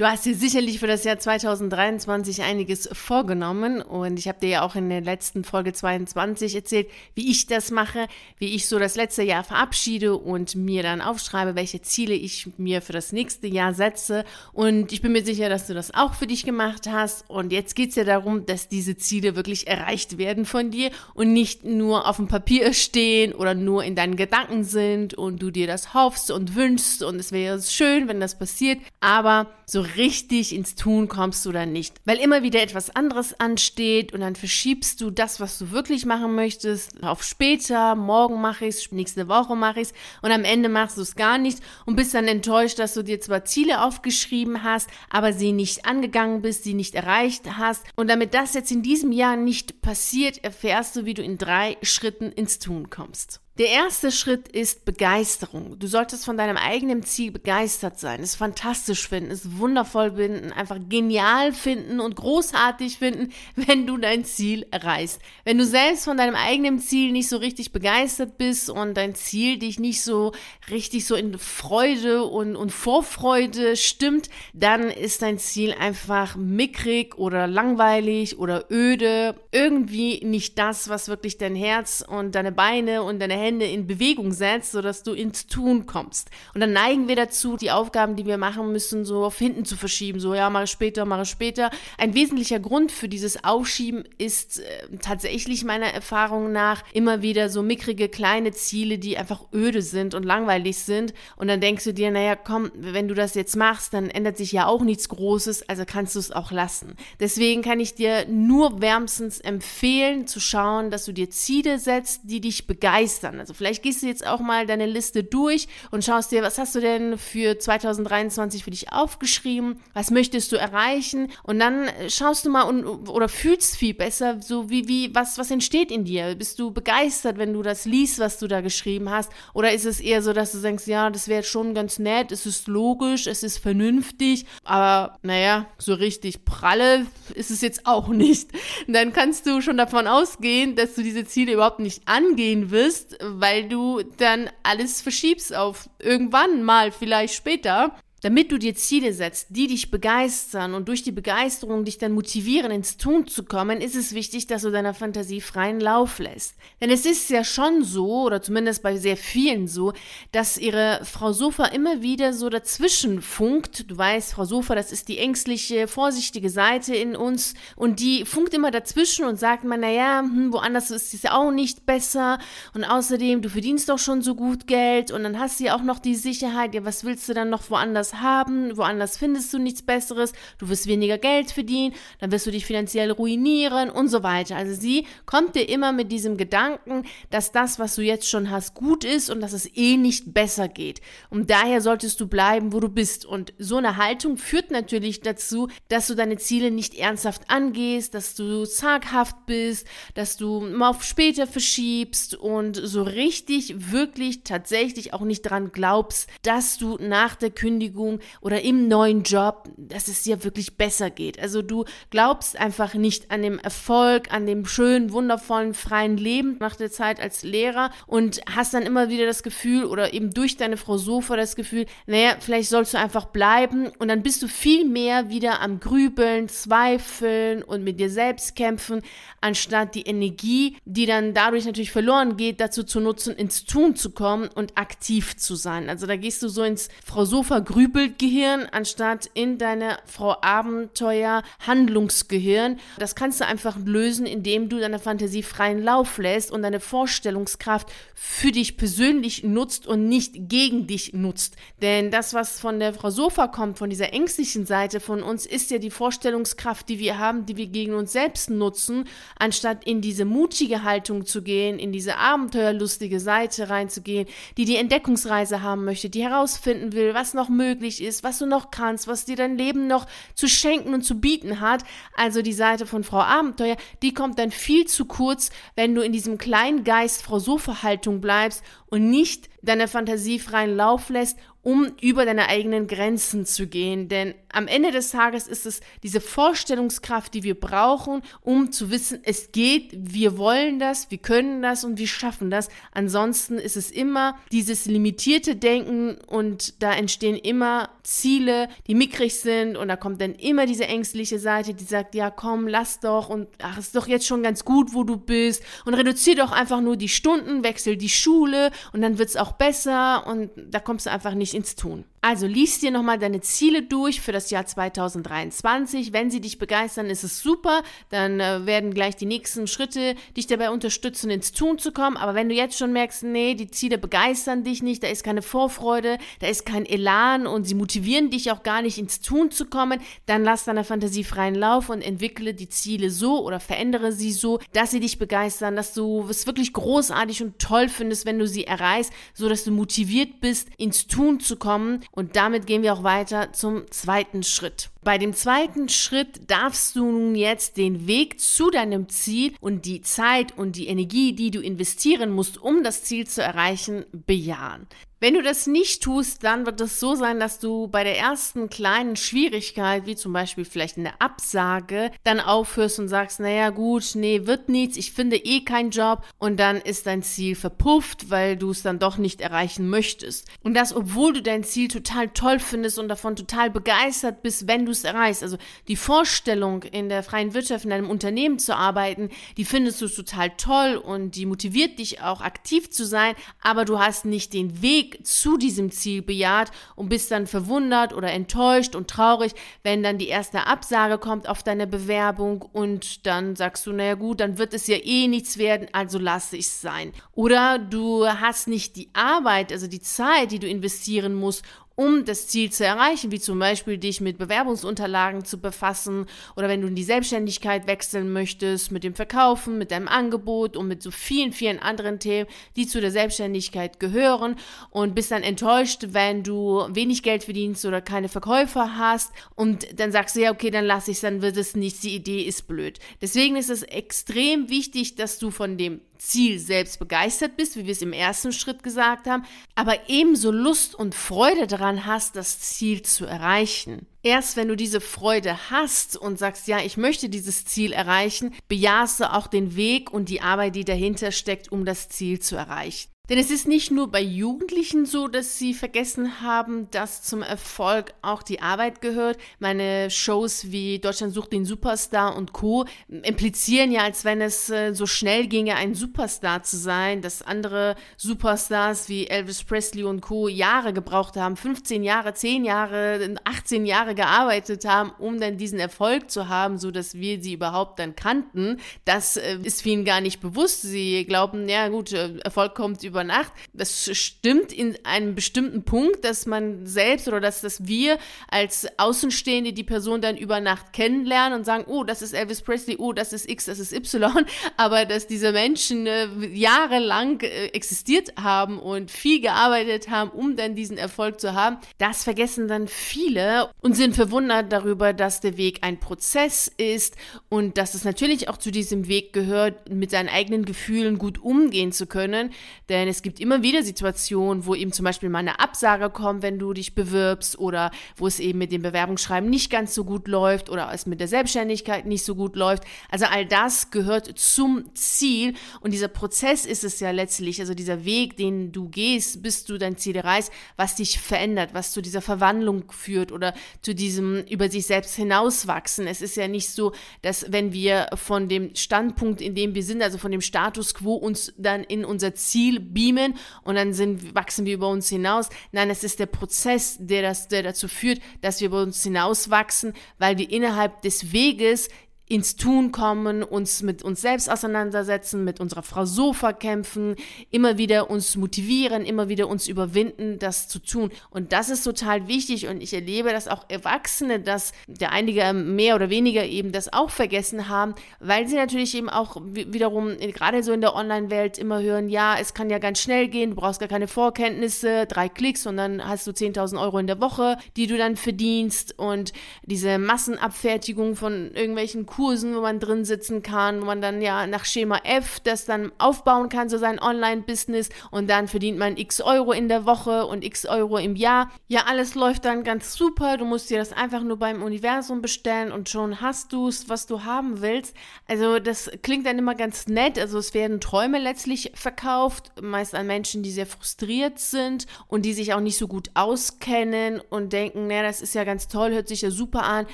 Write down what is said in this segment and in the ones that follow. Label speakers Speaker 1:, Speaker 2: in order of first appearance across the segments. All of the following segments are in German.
Speaker 1: Du hast dir sicherlich für das Jahr 2023 einiges vorgenommen und ich habe dir ja auch in der letzten Folge 22 erzählt, wie ich das mache, wie ich so das letzte Jahr verabschiede und mir dann aufschreibe, welche Ziele ich mir für das nächste Jahr setze. Und ich bin mir sicher, dass du das auch für dich gemacht hast. Und jetzt geht es ja darum, dass diese Ziele wirklich erreicht werden von dir und nicht nur auf dem Papier stehen oder nur in deinen Gedanken sind und du dir das hoffst und wünschst und es wäre schön, wenn das passiert. Aber so richtig ins Tun kommst du dann nicht. Weil immer wieder etwas anderes ansteht und dann verschiebst du das, was du wirklich machen möchtest, auf später, morgen mache ich es, nächste Woche mache ich es und am Ende machst du es gar nicht und bist dann enttäuscht, dass du dir zwar Ziele aufgeschrieben hast, aber sie nicht angegangen bist, sie nicht erreicht hast. Und damit das jetzt in diesem Jahr nicht passiert, erfährst du, wie du in drei Schritten ins Tun kommst. Der erste Schritt ist Begeisterung. Du solltest von deinem eigenen Ziel begeistert sein, es fantastisch finden, es wundervoll finden, einfach genial finden und großartig finden, wenn du dein Ziel erreichst. Wenn du selbst von deinem eigenen Ziel nicht so richtig begeistert bist und dein Ziel dich nicht so richtig so in Freude und, und Vorfreude stimmt, dann ist dein Ziel einfach mickrig oder langweilig oder öde. Irgendwie nicht das, was wirklich dein Herz und deine Beine und deine Hände Hände in Bewegung setzt, sodass du ins Tun kommst. Und dann neigen wir dazu, die Aufgaben, die wir machen müssen, so auf hinten zu verschieben. So, ja, mache später, mache später. Ein wesentlicher Grund für dieses Aufschieben ist äh, tatsächlich meiner Erfahrung nach immer wieder so mickrige kleine Ziele, die einfach öde sind und langweilig sind. Und dann denkst du dir, naja, komm, wenn du das jetzt machst, dann ändert sich ja auch nichts Großes, also kannst du es auch lassen. Deswegen kann ich dir nur wärmstens empfehlen, zu schauen, dass du dir Ziele setzt, die dich begeistern. Also vielleicht gehst du jetzt auch mal deine Liste durch und schaust dir, was hast du denn für 2023 für dich aufgeschrieben? Was möchtest du erreichen? Und dann schaust du mal und, oder fühlst viel besser, so wie, wie, was, was entsteht in dir? Bist du begeistert, wenn du das liest, was du da geschrieben hast? Oder ist es eher so, dass du denkst, ja, das wäre schon ganz nett, es ist logisch, es ist vernünftig, aber naja, so richtig pralle ist es jetzt auch nicht. Dann kannst du schon davon ausgehen, dass du diese Ziele überhaupt nicht angehen wirst, weil du dann alles verschiebst auf irgendwann mal, vielleicht später. Damit du dir Ziele setzt, die dich begeistern und durch die Begeisterung dich dann motivieren, ins Tun zu kommen, ist es wichtig, dass du deiner Fantasie freien Lauf lässt. Denn es ist ja schon so, oder zumindest bei sehr vielen so, dass ihre Frau Sofa immer wieder so dazwischen funkt. Du weißt, Frau Sofa, das ist die ängstliche, vorsichtige Seite in uns und die funkt immer dazwischen und sagt man, naja, hm, woanders ist es ja auch nicht besser und außerdem, du verdienst doch schon so gut Geld und dann hast du ja auch noch die Sicherheit, ja, was willst du dann noch woanders haben, woanders findest du nichts Besseres, du wirst weniger Geld verdienen, dann wirst du dich finanziell ruinieren und so weiter. Also sie kommt dir immer mit diesem Gedanken, dass das, was du jetzt schon hast, gut ist und dass es eh nicht besser geht. Und daher solltest du bleiben, wo du bist. Und so eine Haltung führt natürlich dazu, dass du deine Ziele nicht ernsthaft angehst, dass du zaghaft bist, dass du mal auf später verschiebst und so richtig, wirklich, tatsächlich auch nicht dran glaubst, dass du nach der Kündigung Beschäftigung oder im neuen Job, dass es dir wirklich besser geht. Also du glaubst einfach nicht an dem Erfolg, an dem schönen, wundervollen, freien Leben nach der Zeit als Lehrer und hast dann immer wieder das Gefühl oder eben durch deine Frau Sofa das Gefühl, naja, vielleicht sollst du einfach bleiben und dann bist du viel mehr wieder am Grübeln, Zweifeln und mit dir selbst kämpfen, anstatt die Energie, die dann dadurch natürlich verloren geht, dazu zu nutzen, ins Tun zu kommen und aktiv zu sein. Also da gehst du so ins Frau Sofa Grübeln Grübelgehirn anstatt in deine Frau Abenteuer Handlungsgehirn. Das kannst du einfach lösen, indem du deiner Fantasie freien Lauf lässt und deine Vorstellungskraft für dich persönlich nutzt und nicht gegen dich nutzt. Denn das, was von der Frau Sofa kommt, von dieser ängstlichen Seite von uns, ist ja die Vorstellungskraft, die wir haben, die wir gegen uns selbst nutzen, anstatt in diese mutige Haltung zu gehen, in diese abenteuerlustige Seite reinzugehen, die die Entdeckungsreise haben möchte, die herausfinden will, was noch möglich möglich ist, was du noch kannst, was dir dein Leben noch zu schenken und zu bieten hat. Also die Seite von Frau Abenteuer, die kommt dann viel zu kurz, wenn du in diesem kleinen Geist Frau Sofa-Haltung bleibst und nicht deiner Fantasie freien Lauf lässt um über deine eigenen Grenzen zu gehen. Denn am Ende des Tages ist es diese Vorstellungskraft, die wir brauchen, um zu wissen, es geht, wir wollen das, wir können das und wir schaffen das. Ansonsten ist es immer dieses limitierte Denken und da entstehen immer Ziele, die mickrig sind und da kommt dann immer diese ängstliche Seite, die sagt, ja komm, lass doch und ach, ist doch jetzt schon ganz gut, wo du bist und reduzier doch einfach nur die Stunden, wechsel die Schule und dann wird es auch besser und da kommst du einfach nicht ins Tun. Also liest dir nochmal deine Ziele durch für das Jahr 2023. Wenn sie dich begeistern, ist es super. Dann äh, werden gleich die nächsten Schritte dich dabei unterstützen, ins Tun zu kommen. Aber wenn du jetzt schon merkst, nee, die Ziele begeistern dich nicht, da ist keine Vorfreude, da ist kein Elan und sie motivieren dich auch gar nicht ins Tun zu kommen, dann lass deiner Fantasie freien Lauf und entwickle die Ziele so oder verändere sie so, dass sie dich begeistern, dass du es wirklich großartig und toll findest, wenn du sie erreichst, so dass du motiviert bist, ins Tun zu kommen und damit gehen wir auch weiter zum zweiten Schritt. Bei dem zweiten Schritt darfst du nun jetzt den Weg zu deinem Ziel und die Zeit und die Energie, die du investieren musst, um das Ziel zu erreichen, bejahen. Wenn du das nicht tust, dann wird es so sein, dass du bei der ersten kleinen Schwierigkeit, wie zum Beispiel vielleicht eine Absage, dann aufhörst und sagst, naja gut, nee, wird nichts, ich finde eh keinen Job und dann ist dein Ziel verpufft, weil du es dann doch nicht erreichen möchtest. Und das, obwohl du dein Ziel total toll findest und davon total begeistert bist, wenn du es erreichst. Also die Vorstellung, in der freien Wirtschaft in einem Unternehmen zu arbeiten, die findest du total toll und die motiviert dich auch aktiv zu sein, aber du hast nicht den Weg, Weg zu diesem Ziel bejaht und bist dann verwundert oder enttäuscht und traurig, wenn dann die erste Absage kommt auf deine Bewerbung und dann sagst du, naja gut, dann wird es ja eh nichts werden, also lasse ich es sein. Oder du hast nicht die Arbeit, also die Zeit, die du investieren musst, um das Ziel zu erreichen, wie zum Beispiel dich mit Bewerbungsunterlagen zu befassen oder wenn du in die Selbstständigkeit wechseln möchtest, mit dem Verkaufen, mit deinem Angebot und mit so vielen, vielen anderen Themen, die zu der Selbstständigkeit gehören und bist dann enttäuscht, wenn du wenig Geld verdienst oder keine Verkäufer hast und dann sagst du ja, okay, dann lass ich es, dann wird es nichts, die Idee ist blöd. Deswegen ist es extrem wichtig, dass du von dem Ziel selbst begeistert bist, wie wir es im ersten Schritt gesagt haben, aber ebenso Lust und Freude daran hast, das Ziel zu erreichen. Erst wenn du diese Freude hast und sagst, ja, ich möchte dieses Ziel erreichen, bejahst du auch den Weg und die Arbeit, die dahinter steckt, um das Ziel zu erreichen. Denn es ist nicht nur bei Jugendlichen so, dass sie vergessen haben, dass zum Erfolg auch die Arbeit gehört. Meine Shows wie Deutschland sucht den Superstar und Co. implizieren ja, als wenn es äh, so schnell ginge, ein Superstar zu sein, dass andere Superstars wie Elvis Presley und Co. Jahre gebraucht haben, 15 Jahre, 10 Jahre, 18 Jahre gearbeitet haben, um dann diesen Erfolg zu haben, so dass wir sie überhaupt dann kannten. Das äh, ist vielen gar nicht bewusst. Sie glauben, ja gut, äh, Erfolg kommt über über Nacht. Das stimmt in einem bestimmten Punkt, dass man selbst oder dass, dass wir als Außenstehende die Person dann über Nacht kennenlernen und sagen, oh, das ist Elvis Presley, oh, das ist X, das ist Y. Aber dass diese Menschen äh, jahrelang äh, existiert haben und viel gearbeitet haben, um dann diesen Erfolg zu haben, das vergessen dann viele und sind verwundert darüber, dass der Weg ein Prozess ist und dass es natürlich auch zu diesem Weg gehört, mit seinen eigenen Gefühlen gut umgehen zu können. Denn es gibt immer wieder Situationen, wo eben zum Beispiel mal eine Absage kommt, wenn du dich bewirbst oder wo es eben mit dem Bewerbungsschreiben nicht ganz so gut läuft oder es mit der Selbstständigkeit nicht so gut läuft. Also all das gehört zum Ziel und dieser Prozess ist es ja letztlich, also dieser Weg, den du gehst, bis du dein Ziel erreichst, was dich verändert, was zu dieser Verwandlung führt oder zu diesem über sich selbst hinauswachsen. Es ist ja nicht so, dass wenn wir von dem Standpunkt, in dem wir sind, also von dem Status quo uns dann in unser Ziel beamen und dann sind, wachsen wir über uns hinaus. Nein, es ist der Prozess, der, das, der dazu führt, dass wir über uns hinauswachsen, weil wir innerhalb des Weges ins Tun kommen, uns mit uns selbst auseinandersetzen, mit unserer Frau Sofa kämpfen, immer wieder uns motivieren, immer wieder uns überwinden, das zu tun. Und das ist total wichtig und ich erlebe, dass auch Erwachsene, dass der einige mehr oder weniger eben das auch vergessen haben, weil sie natürlich eben auch wiederum gerade so in der Online-Welt immer hören, ja, es kann ja ganz schnell gehen, du brauchst gar keine Vorkenntnisse, drei Klicks und dann hast du 10.000 Euro in der Woche, die du dann verdienst und diese Massenabfertigung von irgendwelchen Kursen Kursen, wo man drin sitzen kann, wo man dann ja nach Schema F das dann aufbauen kann, so sein Online-Business und dann verdient man x Euro in der Woche und x Euro im Jahr. Ja, alles läuft dann ganz super. Du musst dir das einfach nur beim Universum bestellen und schon hast du es, was du haben willst. Also das klingt dann immer ganz nett. Also es werden Träume letztlich verkauft, meist an Menschen, die sehr frustriert sind und die sich auch nicht so gut auskennen und denken, naja, das ist ja ganz toll, hört sich ja super an,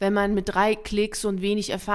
Speaker 1: wenn man mit drei Klicks und wenig Erfahrung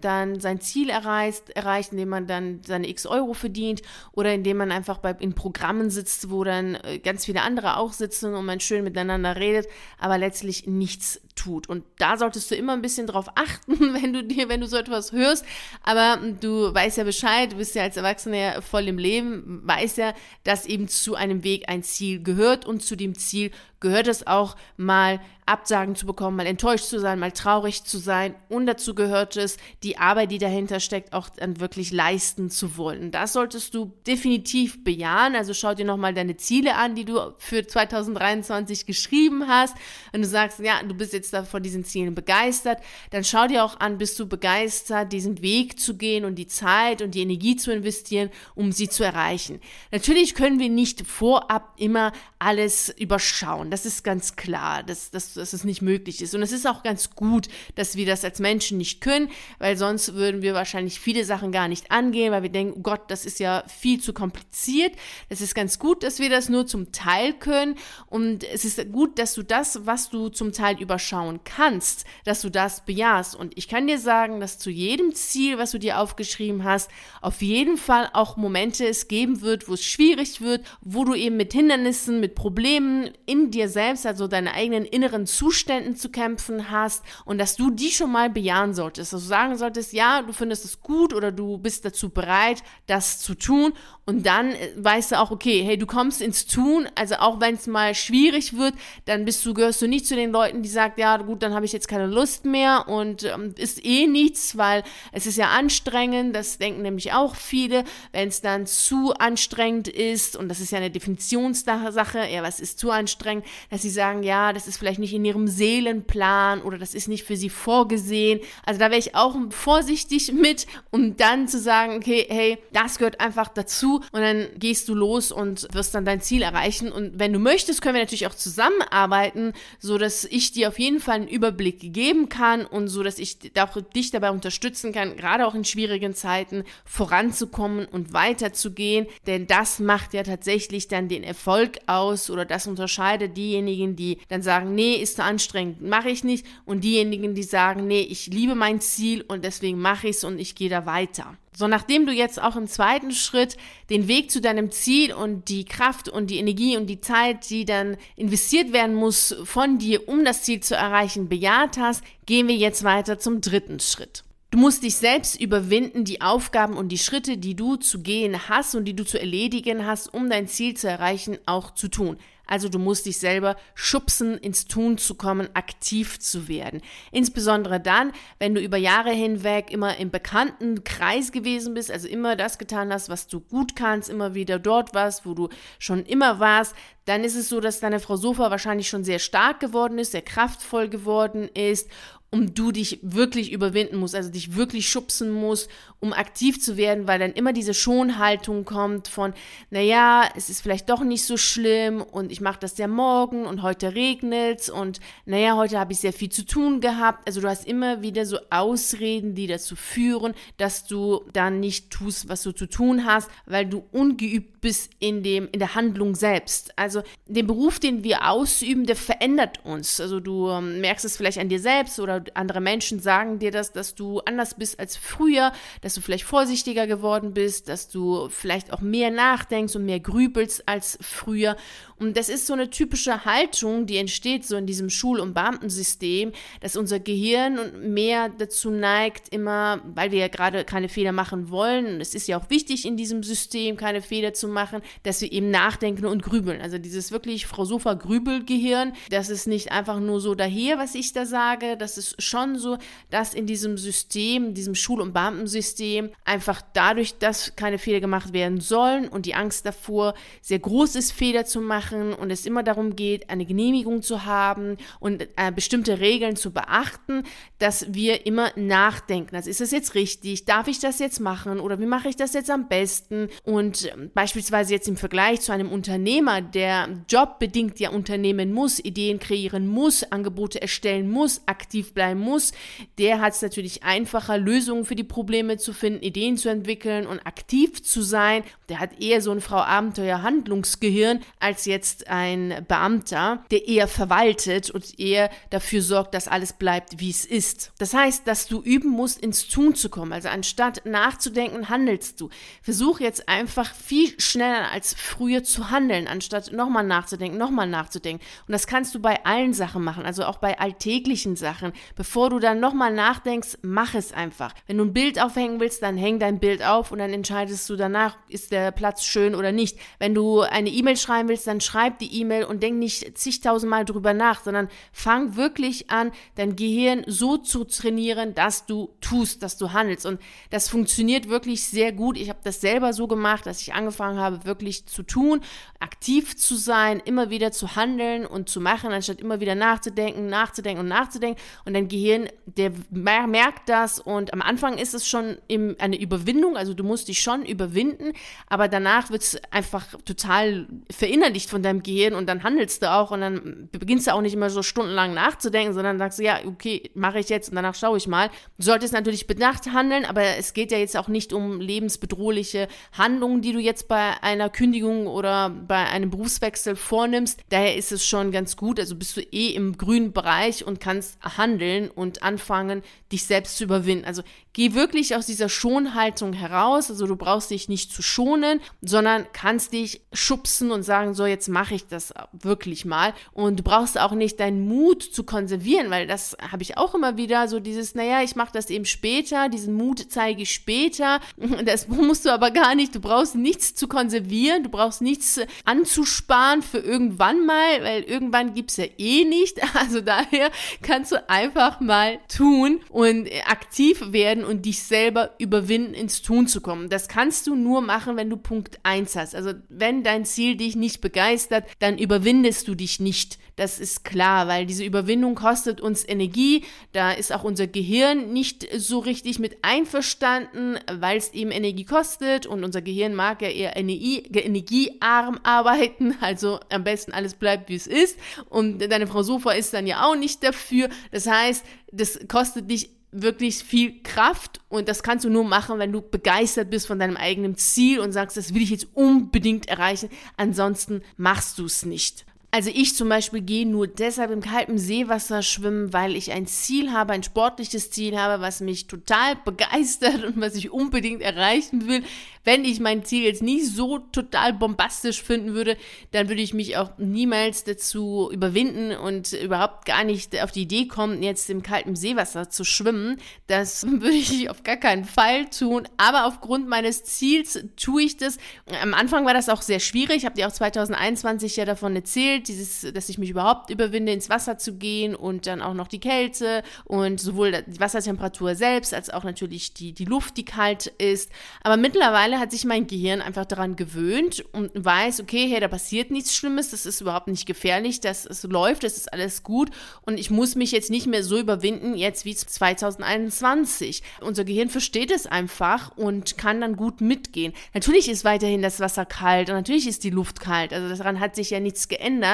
Speaker 1: dann sein Ziel erreicht, erreicht, indem man dann seine x Euro verdient oder indem man einfach bei, in Programmen sitzt, wo dann äh, ganz viele andere auch sitzen und man schön miteinander redet, aber letztlich nichts tut. Und da solltest du immer ein bisschen drauf achten, wenn du dir, wenn du so etwas hörst. Aber du weißt ja Bescheid, du bist ja als Erwachsener voll im Leben, weißt ja, dass eben zu einem Weg ein Ziel gehört und zu dem Ziel gehört es auch mal Absagen zu bekommen, mal enttäuscht zu sein, mal traurig zu sein. Und dazu gehört es, die Arbeit, die dahinter steckt, auch dann wirklich leisten zu wollen. Das solltest du definitiv bejahen. Also schau dir nochmal deine Ziele an, die du für 2023 geschrieben hast. Wenn du sagst, ja, du bist jetzt da von diesen Zielen begeistert, dann schau dir auch an, bist du begeistert, diesen Weg zu gehen und die Zeit und die Energie zu investieren, um sie zu erreichen. Natürlich können wir nicht vorab immer alles überschauen. Das ist ganz klar, dass, dass, dass es nicht möglich ist. Und es ist auch ganz gut, dass wir das als Menschen nicht können, weil sonst würden wir wahrscheinlich viele Sachen gar nicht angehen, weil wir denken, oh Gott, das ist ja viel zu kompliziert. Es ist ganz gut, dass wir das nur zum Teil können. Und es ist gut, dass du das, was du zum Teil überschauen kannst, dass du das bejahst. Und ich kann dir sagen, dass zu jedem Ziel, was du dir aufgeschrieben hast, auf jeden Fall auch Momente es geben wird, wo es schwierig wird, wo du eben mit Hindernissen, mit Problemen in dir selbst, also deine eigenen inneren Zuständen zu kämpfen hast und dass du die schon mal bejahen solltest. Dass du sagen solltest, ja, du findest es gut oder du bist dazu bereit, das zu tun. Und dann äh, weißt du auch, okay, hey, du kommst ins Tun, also auch wenn es mal schwierig wird, dann bist du, gehörst du nicht zu den Leuten, die sagen, ja, gut, dann habe ich jetzt keine Lust mehr. Und ähm, ist eh nichts, weil es ist ja anstrengend, das denken nämlich auch viele, wenn es dann zu anstrengend ist und das ist ja eine Definitionssache, ja, was ist zu anstrengend, dass sie sagen, ja, das ist vielleicht nicht in ihrem Seelenplan oder das ist nicht für sie vorgesehen. Also da wäre ich auch vorsichtig mit, um dann zu sagen, okay, hey, das gehört einfach dazu und dann gehst du los und wirst dann dein Ziel erreichen. Und wenn du möchtest, können wir natürlich auch zusammenarbeiten, so dass ich dir auf jeden Fall einen Überblick geben kann und so dass ich auch dich dabei unterstützen kann, gerade auch in schwierigen Zeiten voranzukommen und weiterzugehen, denn das macht ja tatsächlich dann den Erfolg aus oder das unterscheidet diejenigen, die dann sagen, nee, ist zu anstrengend, mache ich nicht und diejenigen, die sagen, nee, ich liebe mein Ziel und deswegen mache ich es und ich gehe da weiter. So, nachdem du jetzt auch im zweiten Schritt den Weg zu deinem Ziel und die Kraft und die Energie und die Zeit, die dann investiert werden muss von dir, um das Ziel zu erreichen, bejaht hast, gehen wir jetzt weiter zum dritten Schritt. Du musst dich selbst überwinden, die Aufgaben und die Schritte, die du zu gehen hast und die du zu erledigen hast, um dein Ziel zu erreichen, auch zu tun. Also du musst dich selber schubsen, ins Tun zu kommen, aktiv zu werden. Insbesondere dann, wenn du über Jahre hinweg immer im bekannten Kreis gewesen bist, also immer das getan hast, was du gut kannst, immer wieder dort warst, wo du schon immer warst, dann ist es so, dass deine Frau Sofa wahrscheinlich schon sehr stark geworden ist, sehr kraftvoll geworden ist um du dich wirklich überwinden musst, also dich wirklich schubsen musst, um aktiv zu werden, weil dann immer diese Schonhaltung kommt von, naja, es ist vielleicht doch nicht so schlimm und ich mache das ja morgen und heute regnet's und naja, heute habe ich sehr viel zu tun gehabt. Also du hast immer wieder so Ausreden, die dazu führen, dass du dann nicht tust, was du zu tun hast, weil du ungeübt bist in dem, in der Handlung selbst. Also den Beruf, den wir ausüben, der verändert uns. Also du ähm, merkst es vielleicht an dir selbst oder andere Menschen sagen dir das, dass du anders bist als früher, dass du vielleicht vorsichtiger geworden bist, dass du vielleicht auch mehr nachdenkst und mehr grübelst als früher. Und das ist so eine typische Haltung, die entsteht so in diesem Schul- und Beamtensystem, dass unser Gehirn mehr dazu neigt, immer, weil wir ja gerade keine Fehler machen wollen, und es ist ja auch wichtig in diesem System, keine Fehler zu machen, dass wir eben nachdenken und grübeln. Also dieses wirklich Frau Sofa Grübelgehirn, das ist nicht einfach nur so daher, was ich da sage, das ist schon so, dass in diesem System, diesem Schul- und Beamtensystem, einfach dadurch, dass keine Fehler gemacht werden sollen und die Angst davor sehr groß ist, Fehler zu machen und es immer darum geht, eine Genehmigung zu haben und äh, bestimmte Regeln zu beachten, dass wir immer nachdenken. Also ist das jetzt richtig? Darf ich das jetzt machen? Oder wie mache ich das jetzt am besten? Und äh, beispielsweise jetzt im Vergleich zu einem Unternehmer, der jobbedingt ja unternehmen muss, Ideen kreieren muss, Angebote erstellen muss, aktiv bleiben muss, der hat es natürlich einfacher, Lösungen für die Probleme zu finden, Ideen zu entwickeln und aktiv zu sein. Der hat eher so ein Frau Abenteuer Handlungsgehirn als jetzt ein Beamter, der eher verwaltet und eher dafür sorgt, dass alles bleibt, wie es ist. Das heißt, dass du üben musst, ins Tun zu kommen. Also anstatt nachzudenken, handelst du. Versuch jetzt einfach viel schneller als früher zu handeln, anstatt nochmal nachzudenken, nochmal nachzudenken. Und das kannst du bei allen Sachen machen, also auch bei alltäglichen Sachen. Bevor du dann nochmal nachdenkst, mach es einfach. Wenn du ein Bild aufhängen willst, dann häng dein Bild auf und dann entscheidest du danach, ist der Platz schön oder nicht. Wenn du eine E-Mail schreiben willst, dann schreib die E-Mail und denk nicht zigtausendmal drüber nach, sondern fang wirklich an, dein Gehirn so zu trainieren, dass du tust, dass du handelst. Und das funktioniert wirklich sehr gut. Ich habe das selber so gemacht, dass ich angefangen habe, wirklich zu tun, aktiv zu sein, immer wieder zu handeln und zu machen, anstatt immer wieder nachzudenken, nachzudenken und nachzudenken. Und dein Gehirn, der merkt das und am Anfang ist es schon eine Überwindung, also du musst dich schon überwinden, aber danach wird es einfach total verinnerlicht von deinem Gehirn und dann handelst du auch und dann beginnst du auch nicht immer so stundenlang nachzudenken, sondern sagst du, ja, okay, mache ich jetzt und danach schaue ich mal. Du solltest natürlich bedacht handeln, aber es geht ja jetzt auch nicht um lebensbedrohliche Handlungen, die du jetzt bei einer Kündigung oder bei einem Berufswechsel vornimmst. Daher ist es schon ganz gut, also bist du eh im grünen Bereich und kannst handeln und anfangen, dich selbst zu überwinden. Also geh wirklich aus dieser Schonhaltung heraus, also du brauchst dich nicht zu schonen, sondern kannst dich schubsen und sagen, so jetzt mache ich das wirklich mal. Und du brauchst auch nicht deinen Mut zu konservieren, weil das habe ich auch immer wieder so dieses, naja, ich mache das eben später, diesen Mut zeige ich später, das musst du aber gar nicht, du brauchst nichts zu konservieren, du brauchst nichts anzusparen für irgendwann mal, weil irgendwann gibt es ja eh nicht, also daher kannst du einfach mal tun und aktiv werden und dich selber überwinden, ins Tun zu kommen. Das kannst du nur machen, wenn du Punkt 1 hast. Also wenn dein Ziel dich nicht begeistert, dann überwindest du dich nicht. Das ist klar, weil diese Überwindung kostet uns Energie. Da ist auch unser Gehirn nicht so richtig mit einverstanden, weil es eben Energie kostet und unser Gehirn mag ja eher Energie, energiearm arbeiten. Also am besten alles bleibt, wie es ist. Und deine Frau Sofa ist dann ja auch nicht dafür. Das heißt, das kostet dich wirklich viel Kraft und das kannst du nur machen, wenn du begeistert bist von deinem eigenen Ziel und sagst, das will ich jetzt unbedingt erreichen. Ansonsten machst du es nicht. Also ich zum Beispiel gehe nur deshalb im kalten Seewasser schwimmen, weil ich ein Ziel habe, ein sportliches Ziel habe, was mich total begeistert und was ich unbedingt erreichen will. Wenn ich mein Ziel jetzt nicht so total bombastisch finden würde, dann würde ich mich auch niemals dazu überwinden und überhaupt gar nicht auf die Idee kommen, jetzt im kalten Seewasser zu schwimmen. Das würde ich auf gar keinen Fall tun. Aber aufgrund meines Ziels tue ich das. Am Anfang war das auch sehr schwierig. Ich habe dir auch 2021 ja davon erzählt, dieses, dass ich mich überhaupt überwinde, ins Wasser zu gehen und dann auch noch die Kälte und sowohl die Wassertemperatur selbst als auch natürlich die, die Luft, die kalt ist. Aber mittlerweile mittlerweile hat sich mein Gehirn einfach daran gewöhnt und weiß, okay, hey, da passiert nichts Schlimmes, das ist überhaupt nicht gefährlich, das es läuft, das ist alles gut und ich muss mich jetzt nicht mehr so überwinden, jetzt wie 2021. Unser Gehirn versteht es einfach und kann dann gut mitgehen. Natürlich ist weiterhin das Wasser kalt und natürlich ist die Luft kalt, also daran hat sich ja nichts geändert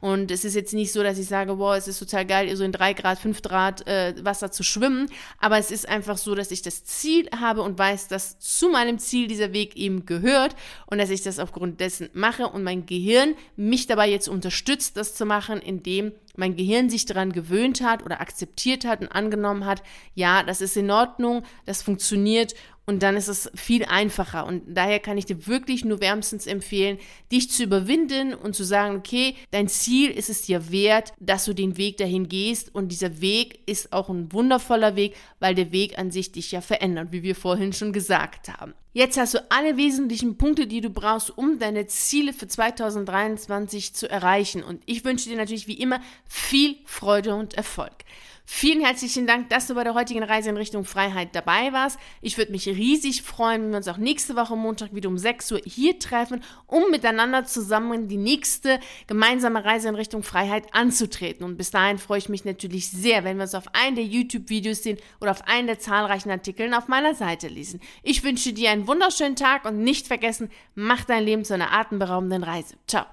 Speaker 1: und es ist jetzt nicht so, dass ich sage, boah, es ist total geil, so in drei Grad, fünf Grad äh, Wasser zu schwimmen, aber es ist einfach so, dass ich das Ziel habe und weiß, dass zu meinem Ziel diese dieser Weg ihm gehört und dass ich das aufgrund dessen mache und mein Gehirn mich dabei jetzt unterstützt, das zu machen, indem mein Gehirn sich daran gewöhnt hat oder akzeptiert hat und angenommen hat, ja, das ist in Ordnung, das funktioniert und dann ist es viel einfacher. Und daher kann ich dir wirklich nur wärmstens empfehlen, dich zu überwinden und zu sagen, okay, dein Ziel ist es dir wert, dass du den Weg dahin gehst. Und dieser Weg ist auch ein wundervoller Weg, weil der Weg an sich dich ja verändert, wie wir vorhin schon gesagt haben. Jetzt hast du alle wesentlichen Punkte, die du brauchst, um deine Ziele für 2023 zu erreichen. Und ich wünsche dir natürlich wie immer viel Freude und Erfolg. Vielen herzlichen Dank, dass du bei der heutigen Reise in Richtung Freiheit dabei warst. Ich würde mich riesig freuen, wenn wir uns auch nächste Woche Montag wieder um 6 Uhr hier treffen, um miteinander zusammen die nächste gemeinsame Reise in Richtung Freiheit anzutreten. Und bis dahin freue ich mich natürlich sehr, wenn wir uns auf einen der YouTube-Videos sehen oder auf einen der zahlreichen Artikeln auf meiner Seite lesen. Ich wünsche dir einen wunderschönen Tag und nicht vergessen, mach dein Leben zu einer atemberaubenden Reise. Ciao.